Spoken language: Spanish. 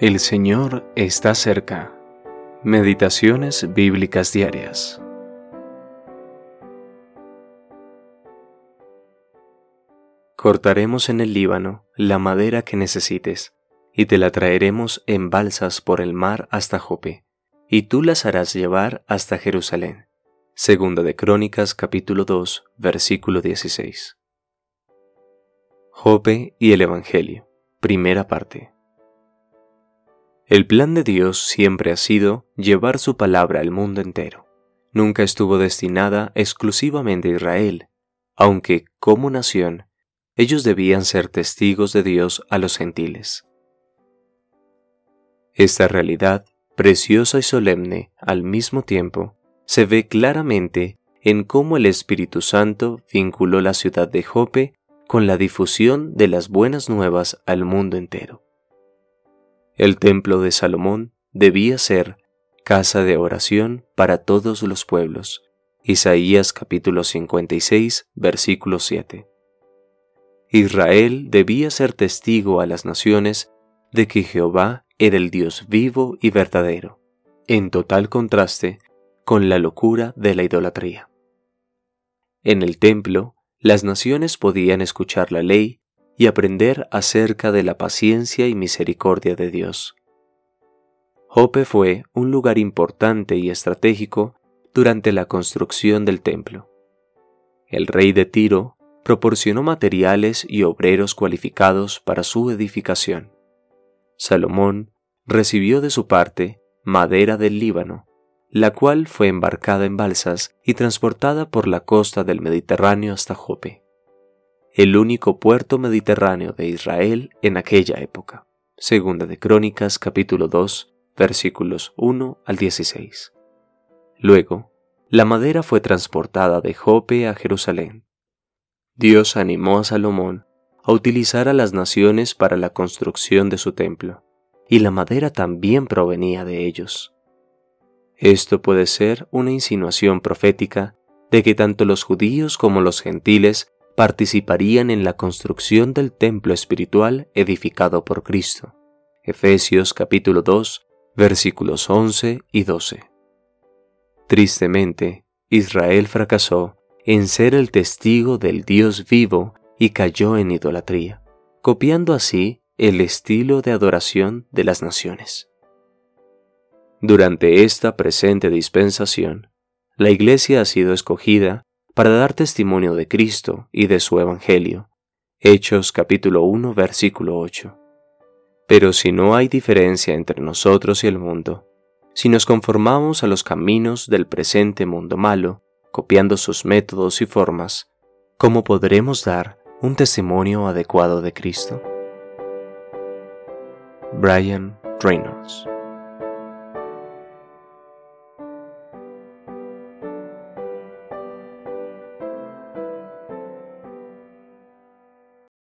El Señor está cerca. Meditaciones bíblicas diarias. Cortaremos en el Líbano la madera que necesites, y te la traeremos en balsas por el mar hasta Jope, y tú las harás llevar hasta Jerusalén. Segunda de Crónicas capítulo 2, versículo 16. Jope y el Evangelio. Primera parte. El plan de Dios siempre ha sido llevar su palabra al mundo entero. Nunca estuvo destinada exclusivamente a Israel, aunque, como nación, ellos debían ser testigos de Dios a los gentiles. Esta realidad, preciosa y solemne al mismo tiempo, se ve claramente en cómo el Espíritu Santo vinculó la ciudad de Jope con la difusión de las buenas nuevas al mundo entero. El templo de Salomón debía ser casa de oración para todos los pueblos. Isaías capítulo 56, versículo 7. Israel debía ser testigo a las naciones de que Jehová era el Dios vivo y verdadero, en total contraste con la locura de la idolatría. En el templo, las naciones podían escuchar la ley y aprender acerca de la paciencia y misericordia de Dios. Jope fue un lugar importante y estratégico durante la construcción del templo. El rey de Tiro proporcionó materiales y obreros cualificados para su edificación. Salomón recibió de su parte madera del Líbano, la cual fue embarcada en balsas y transportada por la costa del Mediterráneo hasta Jope el único puerto mediterráneo de Israel en aquella época. Segunda de Crónicas capítulo 2 versículos 1 al 16. Luego, la madera fue transportada de Jope a Jerusalén. Dios animó a Salomón a utilizar a las naciones para la construcción de su templo, y la madera también provenía de ellos. Esto puede ser una insinuación profética de que tanto los judíos como los gentiles participarían en la construcción del templo espiritual edificado por Cristo. Efesios capítulo 2 versículos 11 y 12. Tristemente, Israel fracasó en ser el testigo del Dios vivo y cayó en idolatría, copiando así el estilo de adoración de las naciones. Durante esta presente dispensación, la Iglesia ha sido escogida para dar testimonio de Cristo y de su Evangelio. Hechos capítulo 1 versículo 8. Pero si no hay diferencia entre nosotros y el mundo, si nos conformamos a los caminos del presente mundo malo, copiando sus métodos y formas, ¿cómo podremos dar un testimonio adecuado de Cristo? Brian Reynolds